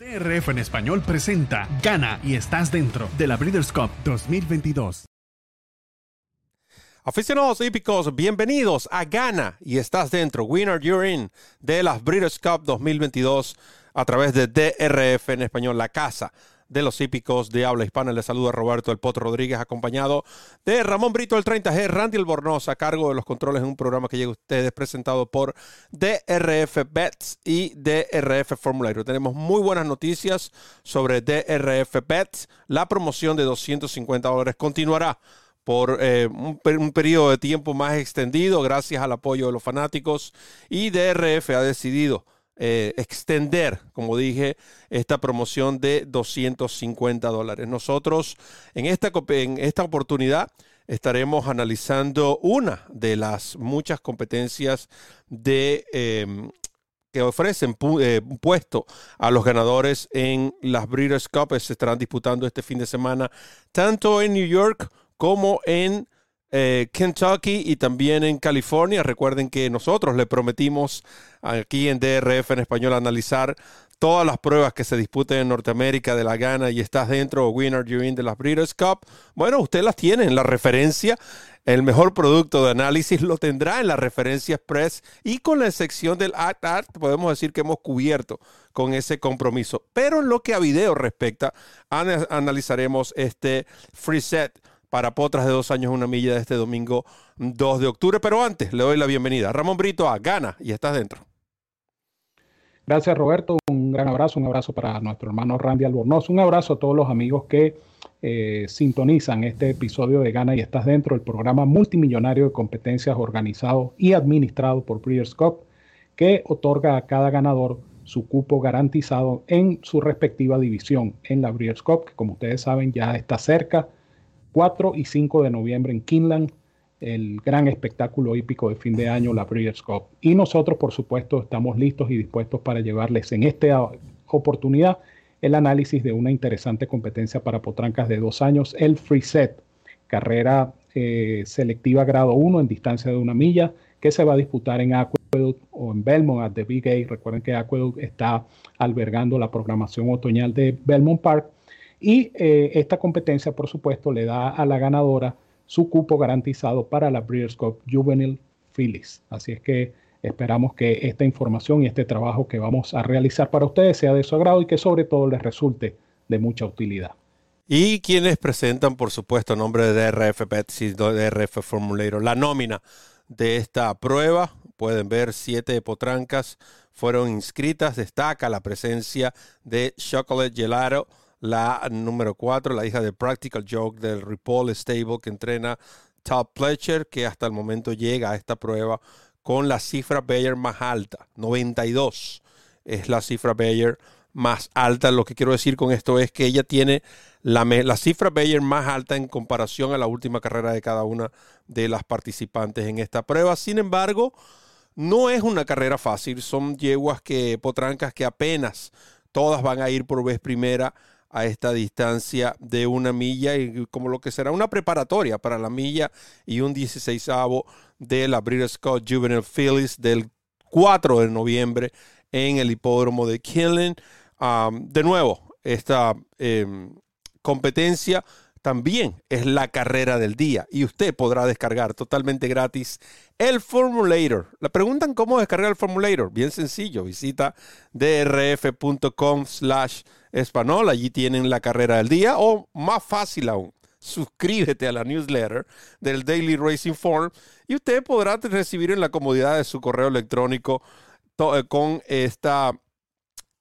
TRF en español presenta Gana y estás dentro de la Breeders' Cup 2022. Aficionados hípicos, bienvenidos a Gana y estás dentro, Winner You're In, de las Breeders' Cup 2022 a través de DRF en español, la casa de los hípicos de habla hispana. Les saluda Roberto El Potro Rodríguez, acompañado de Ramón Brito, el 30G, Randy Albornoz, a cargo de los controles en un programa que llega a ustedes presentado por DRF Bets y DRF Formulario. Tenemos muy buenas noticias sobre DRF Bets. La promoción de 250 dólares continuará por eh, un, un, periodo de tiempo más extendido gracias al apoyo de los fanáticos y DRF ha decidido eh, extender, como dije, esta promoción de 250 dólares. Nosotros en esta, en esta oportunidad estaremos analizando una de las muchas competencias de... Eh, que ofrecen eh, puesto a los ganadores en las Breeders' Cup. Se estarán disputando este fin de semana tanto en New York como en eh, Kentucky y también en California. Recuerden que nosotros le prometimos aquí en DRF en español analizar todas las pruebas que se disputen en Norteamérica de la gana y estás dentro o winner you de las Breeders' Cup. Bueno, usted las tiene en la referencia. El mejor producto de análisis lo tendrá en la referencia express y con la sección del Act Art podemos decir que hemos cubierto con ese compromiso. Pero en lo que a video respecta, analizaremos este free set para Potras de dos años, una milla de este domingo 2 de octubre. Pero antes, le doy la bienvenida. Ramón Brito a Gana y estás dentro. Gracias, Roberto. Un gran abrazo, un abrazo para nuestro hermano Randy Albornoz. Un abrazo a todos los amigos que eh, sintonizan este episodio de Gana y estás dentro, el programa multimillonario de competencias organizado y administrado por Breeders' Cup, que otorga a cada ganador su cupo garantizado en su respectiva división en la Breeders' Cup, que como ustedes saben ya está cerca 4 y 5 de noviembre en Kinland, el gran espectáculo hípico de fin de año, la Breeders' Cup. Y nosotros, por supuesto, estamos listos y dispuestos para llevarles en esta oportunidad el análisis de una interesante competencia para potrancas de dos años, el Free Set, carrera eh, selectiva grado 1 en distancia de una milla, que se va a disputar en Aqueduct o en Belmont at the Big A. Recuerden que Aqueduct está albergando la programación otoñal de Belmont Park y eh, esta competencia, por supuesto, le da a la ganadora su cupo garantizado para la Breeders' Cup Juvenile Phillies. Así es que esperamos que esta información y este trabajo que vamos a realizar para ustedes sea de su agrado y que sobre todo les resulte de mucha utilidad. Y quienes presentan, por supuesto, nombre de DRF Pets y DRF Formulator, la nómina de esta prueba. Pueden ver siete potrancas fueron inscritas. Destaca la presencia de Chocolate Gelato la número 4, la hija de Practical Joke del Ripoll Stable que entrena Top Pletcher, que hasta el momento llega a esta prueba con la cifra Bayer más alta, 92 es la cifra Bayer más alta. Lo que quiero decir con esto es que ella tiene la, la, cifra Bayer más alta en comparación a la última carrera de cada una de las participantes en esta prueba. Sin embargo, no es una carrera fácil. Son yeguas que, potrancas que apenas todas van a ir por vez primera a esta distancia de una milla y como lo que será una preparatoria para la milla y un 16 de la British Scott Juvenile Phillies del 4 de noviembre en el hipódromo de Killen. de nuevo, esta em, competencia también es la carrera del día y usted podrá descargar totalmente gratis el Formulator. Le preguntan cómo descargar el Formulator. Bien sencillo, visita drf.com slash español, allí tienen la carrera del día o más fácil aún. Suscríbete a la newsletter del Daily Racing Form y usted podrá recibir en la comodidad de su correo electrónico eh, con esta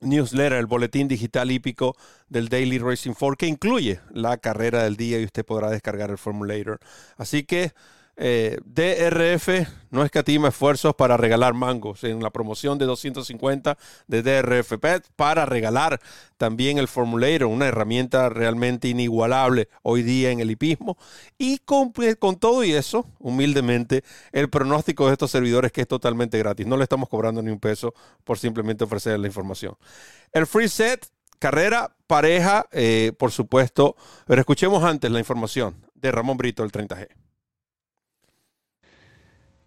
newsletter, el boletín digital hípico del Daily Racing Form, que incluye la carrera del día y usted podrá descargar el formulator. Así que eh, DRF no escatima esfuerzos para regalar mangos en la promoción de 250 de DRF Pet para regalar también el Formulator, una herramienta realmente inigualable hoy día en el hipismo. Y con, con todo y eso, humildemente, el pronóstico de estos servidores que es totalmente gratis. No le estamos cobrando ni un peso por simplemente ofrecer la información. El free set, carrera, pareja, eh, por supuesto. Pero escuchemos antes la información de Ramón Brito, el 30G.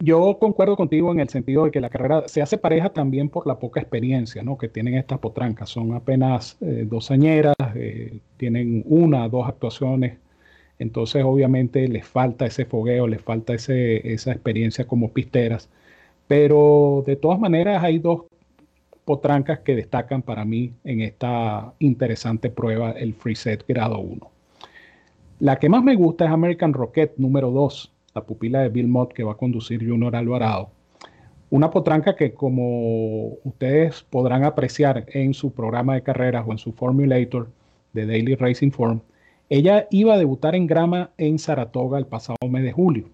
Yo concuerdo contigo en el sentido de que la carrera se hace pareja también por la poca experiencia ¿no? que tienen estas potrancas. Son apenas eh, dos añeras, eh, tienen una, dos actuaciones. Entonces, obviamente, les falta ese fogueo, les falta ese, esa experiencia como pisteras. Pero de todas maneras, hay dos potrancas que destacan para mí en esta interesante prueba, el Free Set grado 1. La que más me gusta es American Rocket número 2 la pupila de Bill Mott que va a conducir Junior Alvarado. Una potranca que como ustedes podrán apreciar en su programa de carreras o en su Formulator de Daily Racing Form, ella iba a debutar en grama en Saratoga el pasado mes de julio.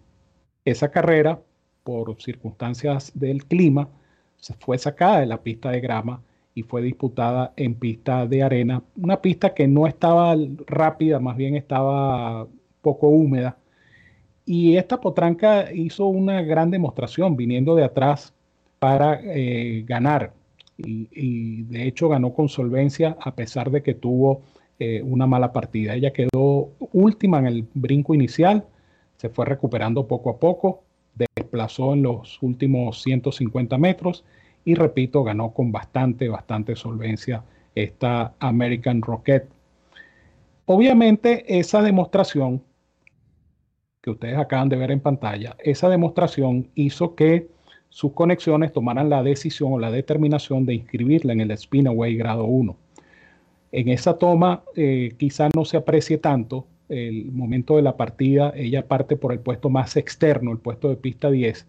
Esa carrera, por circunstancias del clima, se fue sacada de la pista de grama y fue disputada en pista de arena, una pista que no estaba rápida, más bien estaba poco húmeda y esta potranca hizo una gran demostración viniendo de atrás para eh, ganar. Y, de hecho ganó con solvencia a pesar de que tuvo eh, una mala partida. Ella quedó última en el brinco inicial, se fue recuperando poco a poco, desplazó en los últimos 150 metros y repito, ganó con bastante, bastante solvencia esta American Rocket. Obviamente esa demostración que ustedes acaban de ver en pantalla, esa demostración hizo que sus conexiones tomaran la decisión o la determinación de inscribirla en el Spinaway grado 1. En esa toma eh, quizá no se aprecie tanto el momento de la partida, ella parte por el puesto más externo, el puesto de pista 10,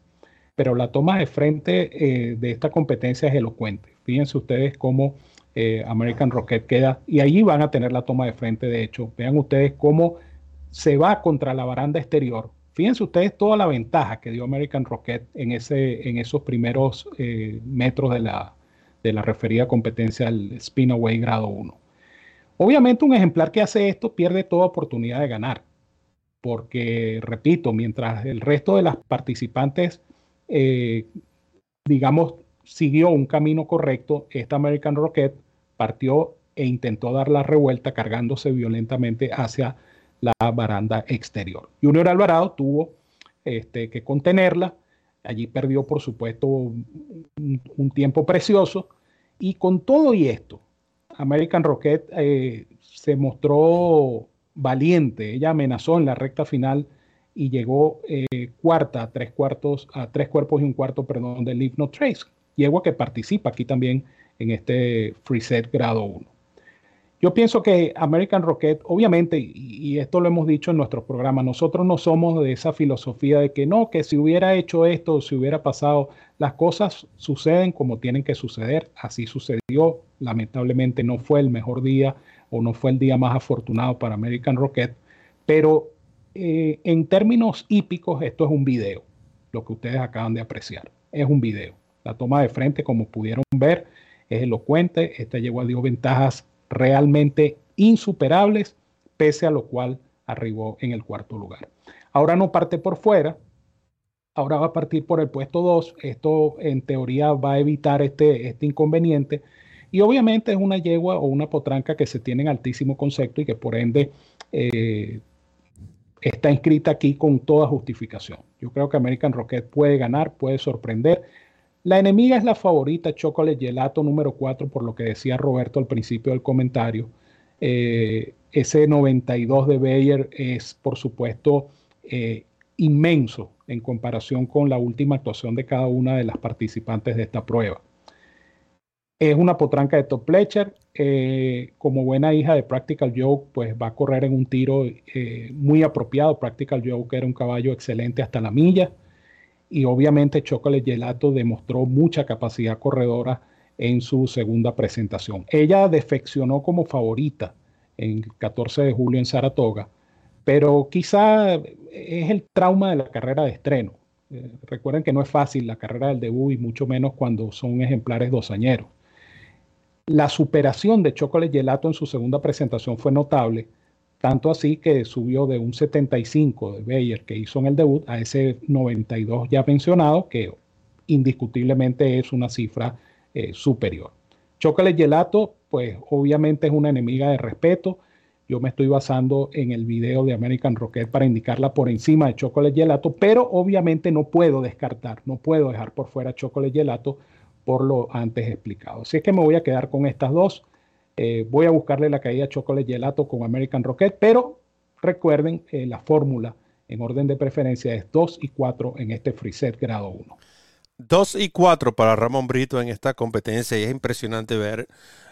pero la toma de frente eh, de esta competencia es elocuente. Fíjense ustedes cómo eh, American Rocket queda, y ahí van a tener la toma de frente, de hecho. Vean ustedes cómo se va contra la baranda exterior. Fíjense ustedes toda la ventaja que dio American Rocket en, ese, en esos primeros eh, metros de la, de la referida competencia del Spinaway grado 1. Obviamente un ejemplar que hace esto pierde toda oportunidad de ganar, porque, repito, mientras el resto de las participantes, eh, digamos, siguió un camino correcto, esta American Rocket partió e intentó dar la revuelta cargándose violentamente hacia la baranda exterior. Junior Alvarado tuvo este, que contenerla, allí perdió por supuesto un, tiempo precioso y con todo y esto, American Rocket eh, se mostró valiente, ella amenazó en la recta final y llegó eh, cuarta a tres cuartos, a tres cuerpos y un cuarto, perdón, del Leave No Trace. Yegua que participa aquí también en este free set grado 1. Yo pienso que American Rocket, obviamente, y, esto lo hemos dicho en nuestros programas, nosotros no somos de esa filosofía de que no, que si hubiera hecho esto, si hubiera pasado, las cosas suceden como tienen que suceder. Así sucedió. Lamentablemente no fue el mejor día o no fue el día más afortunado para American Rocket, pero eh, en términos hípicos, esto es un video, lo que ustedes acaban de apreciar. Es un video. La toma de frente, como pudieron ver, es elocuente. Esta llegó a dio ventajas realmente insuperables, pese a lo cual arribó en el cuarto lugar. Ahora no parte por fuera, ahora va a partir por el puesto 2. Esto en teoría va a evitar este, este inconveniente. Y obviamente es una yegua o una potranca que se tiene en altísimo concepto y que por ende eh, está inscrita aquí con toda justificación. Yo creo que American Rocket puede ganar, puede sorprender. La enemiga es la favorita, Chocolate Gelato número 4, por lo que decía Roberto al principio del comentario. Eh, ese 92 de Bayer es, por supuesto, eh, inmenso en comparación con la última actuación de cada una de las participantes de esta prueba. Es una potranca de Top Pletcher. Eh, como buena hija de Practical Joke, pues va a correr en un tiro muy apropiado. Practical Joke era un caballo excelente hasta la milla y obviamente Chocolate Gelato demostró mucha capacidad corredora en su segunda presentación. Ella defeccionó como favorita en el 14 de julio en Saratoga, pero quizá es el trauma de la carrera de estreno. Eh, recuerden que no es fácil la carrera del debut y mucho menos cuando son ejemplares dosañeros. La superación de Chocolate Gelato en su segunda presentación fue notable, tanto así que subió de un 75 de Bayer que hizo en el debut a ese 92 ya mencionado, que indiscutiblemente es una cifra eh, superior. Chocolate Gelato, pues obviamente es una enemiga de respeto. yo me estoy basando en el video de American Rocket para indicarla por encima de Chocolate Gelato, pero obviamente no puedo descartar, no puedo dejar por fuera Chocolate Gelato por lo antes explicado. Así es que me voy a quedar con estas dos. Eh, voy a buscarle la caída Chocolate Gelato con American Rocket, pero recuerden eh, la fórmula en orden de preferencia es 2 y 4 en este free set grado 1. 2 y 4 para Ramón Brito en esta competencia y es impresionante ver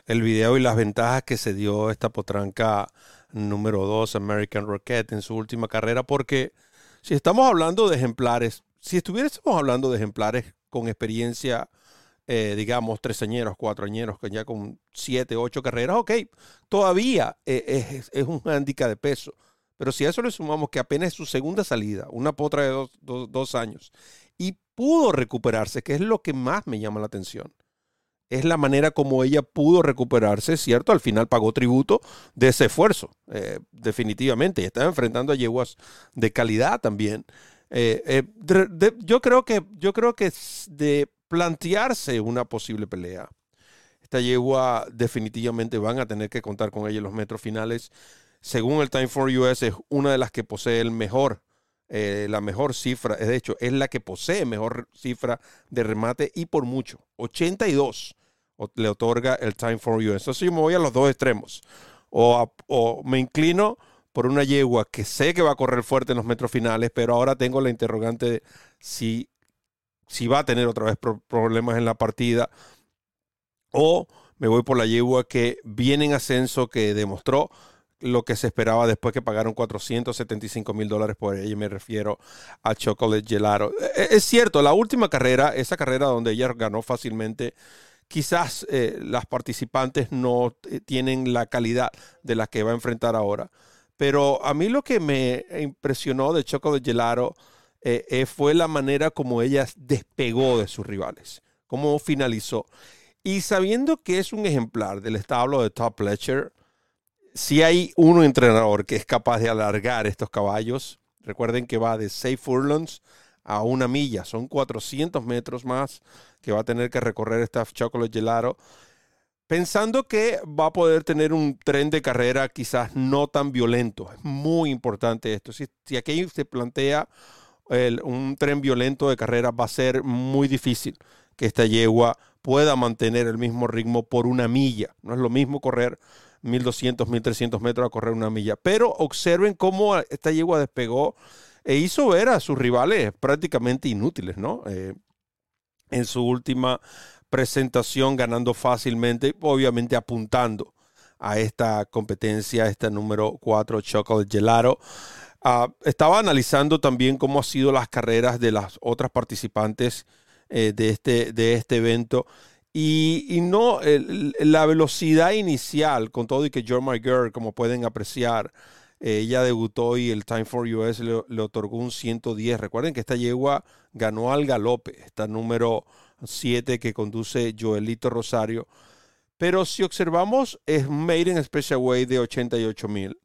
el video y las ventajas que se dio esta potranca número 2 American Rocket en su última carrera porque si estamos hablando de ejemplares, si estuviésemos hablando de ejemplares con experiencia, eh, digamos, tres añeros, cuatro añeros, que ya con siete, ocho carreras, ok, todavía eh, es, un handicap de peso. Pero si a eso le sumamos que apenas es su segunda salida, una potra de dos, dos años, y pudo recuperarse, que es lo que más me llama la atención. Es la manera como ella pudo recuperarse, ¿cierto? Al final pagó tributo de ese esfuerzo, eh, definitivamente. Y estaba enfrentando a yeguas de calidad también. Eh, yo, creo que, yo creo que de plantearse una posible pelea, esta yegua definitivamente van a tener que contar con ella en los metros finales. Según el Time for US, es una de las que posee el mejor eh, la mejor cifra, de hecho, es la que posee mejor cifra de remate y por mucho. 82 le otorga el Time for You. Entonces yo me voy a los dos extremos. O, o, me inclino por una yegua que sé que va a correr fuerte en los metros finales, pero ahora tengo la interrogante de si, si va a tener otra vez problemas en la partida. O me voy por la yegua que viene en ascenso, que demostró lo que se esperaba después que pagaron 475 mil dólares por ella. Me refiero a Chocolate Gelato. E, e, es cierto, la última carrera, esa carrera donde ella ganó fácilmente, quizás eh, las participantes no eh, tienen la calidad de la que va a enfrentar ahora. Pero a mí lo que me impresionó de Chocolate Gelato eh, fue la manera como ella despegó de sus rivales, cómo finalizó. Y sabiendo que es un ejemplar del establo de Top Fletcher, si hay un entrenador que es capaz de alargar estos caballos, recuerden que va de 6 furlongs a una milla, son 400 metros más que va a tener que recorrer esta Chocolate Gelato, pensando que va a poder tener un tren de carrera quizás no tan violento. Es muy importante esto. Si, si aquí se plantea un tren violento de carrera, va a ser muy difícil que esta yegua pueda mantener el mismo ritmo por una milla. No es lo mismo correr 1200, 1300 metros a correr una milla. Pero observen cómo esta yegua despegó e hizo ver a sus rivales prácticamente inútiles, ¿no? Eh, en su última presentación, ganando fácilmente, obviamente apuntando a esta competencia, esta número 4, Chocolate Gelato. Ah, estaba analizando también cómo han sido las carreras de las otras participantes eh, de, este, de este evento y, no, la velocidad inicial, con todo y que John McGurk, como pueden apreciar, eh, ella debutó y el Time for US le, le, otorgó un 110. Recuerden que esta yegua ganó al galope, esta número 7 que conduce Joelito Rosario. Pero si observamos, es Made in Special Way de 88 mil.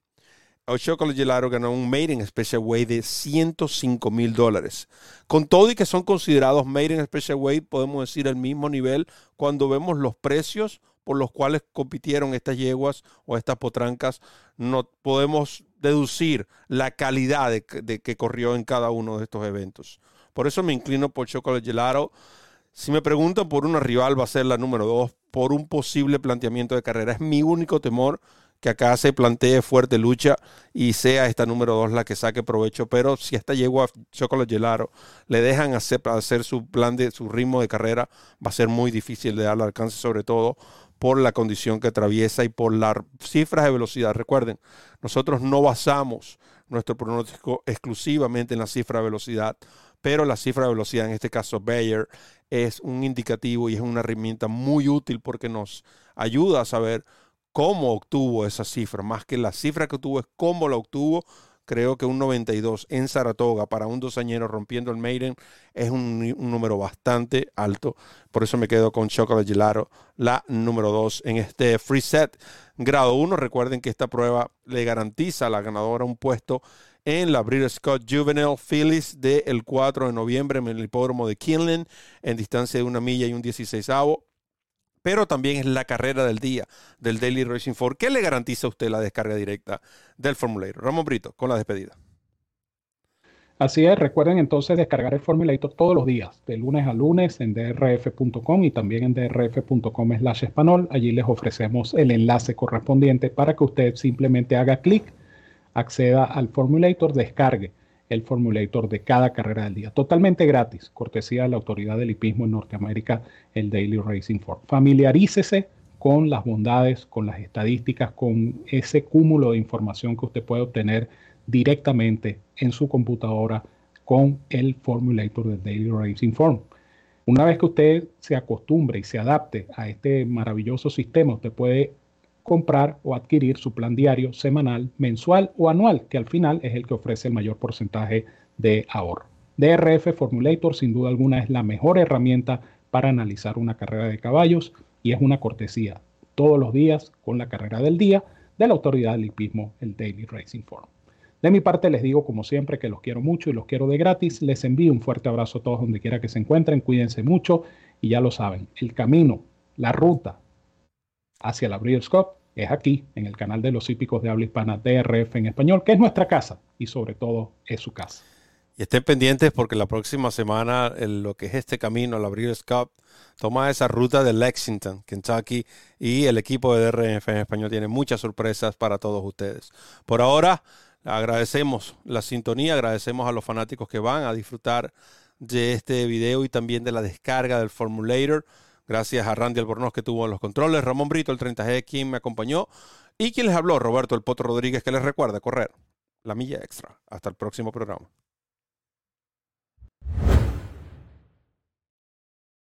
Chocolate Gelato ganó un Made in Special Way de 105 mil dólares. Con todo y que son considerados Made in Special Way, podemos decir el mismo nivel cuando vemos los precios por los cuales compitieron estas yeguas o estas potrancas, no podemos deducir la calidad de, que corrió en cada uno de estos eventos. Por eso me inclino por Chocolate Gelato. Si me preguntan por una rival, va a ser la número dos por un posible planteamiento de carrera. Es mi único temor que acá se plantee fuerte lucha y sea esta número dos la que saque provecho. Pero si esta yegua Chocolate Gelaro le dejan hacer, hacer su plan de su ritmo de carrera, va a ser muy difícil de darle alcance, sobre todo por la condición que atraviesa y por las cifras de velocidad. Recuerden, nosotros no basamos nuestro pronóstico exclusivamente en la cifra de velocidad, pero la cifra de velocidad, en este caso Bayer, es un indicativo y es una herramienta muy útil porque nos ayuda a saber cómo obtuvo esa cifra, más que la cifra que obtuvo es cómo la obtuvo. Creo que un 92 en Saratoga para un dosañero rompiendo el Maiden es un, número bastante alto. Por eso me quedo con de Gelato, la número 2 en este free set grado 1. Recuerden que esta prueba le garantiza a la ganadora un puesto en la Breeders' Scott Juvenile Phillies del 4 de noviembre en el hipódromo de Kinlan en distancia de una milla y un 16avo pero también es la carrera del día del Daily Racing Form. ¿Qué le garantiza a usted la descarga directa del Formulator? Ramón Brito, con la despedida. Así es, recuerden entonces descargar el Formulator todos los días, de lunes a lunes en drf.com y también en drf.com slash español. Allí les ofrecemos el enlace correspondiente para que usted simplemente haga clic, acceda al Formulator, descargue el Formulator de cada carrera del día. Totalmente gratis, cortesía de la autoridad del hipismo en Norteamérica, el Daily Racing Form. Familiarícese con las bondades, con las estadísticas, con ese cúmulo de información que usted puede obtener directamente en su computadora con el formulator de Daily Racing Form. Una vez que usted se acostumbre y se adapte a este maravilloso sistema, usted puede comprar o adquirir su plan diario, semanal, mensual o anual, que al final es el que ofrece el mayor porcentaje de ahorro. DRF Formulator sin duda alguna es la mejor herramienta para analizar una carrera de caballos y es una cortesía todos los días con la carrera del día de la autoridad del hipismo, el Daily Racing Form. De mi parte les digo como siempre que los quiero mucho y los quiero de gratis. Les envío un fuerte abrazo a todos donde quiera que se encuentren. Cuídense mucho y ya lo saben, el camino, la ruta hacia la Breeders' Cup es aquí, en el canal de los hípicos de habla hispana DRF en español, que es nuestra casa y sobre todo es su casa. Y estén pendientes porque la próxima semana lo que es este camino la Breeders' Cup toma esa ruta de Lexington, Kentucky, y el equipo de DRF en español tiene muchas sorpresas para todos ustedes. Por ahora, Agradecemos la sintonía, agradecemos a los fanáticos que van a disfrutar de este video y también de la descarga del Formulator. Gracias a Randy Albornoz que tuvo los controles, Ramón Brito, el 30G, quien me acompañó, y quien les habló, Roberto El Potro Rodríguez, que les recuerda correr la milla extra. Hasta el próximo programa.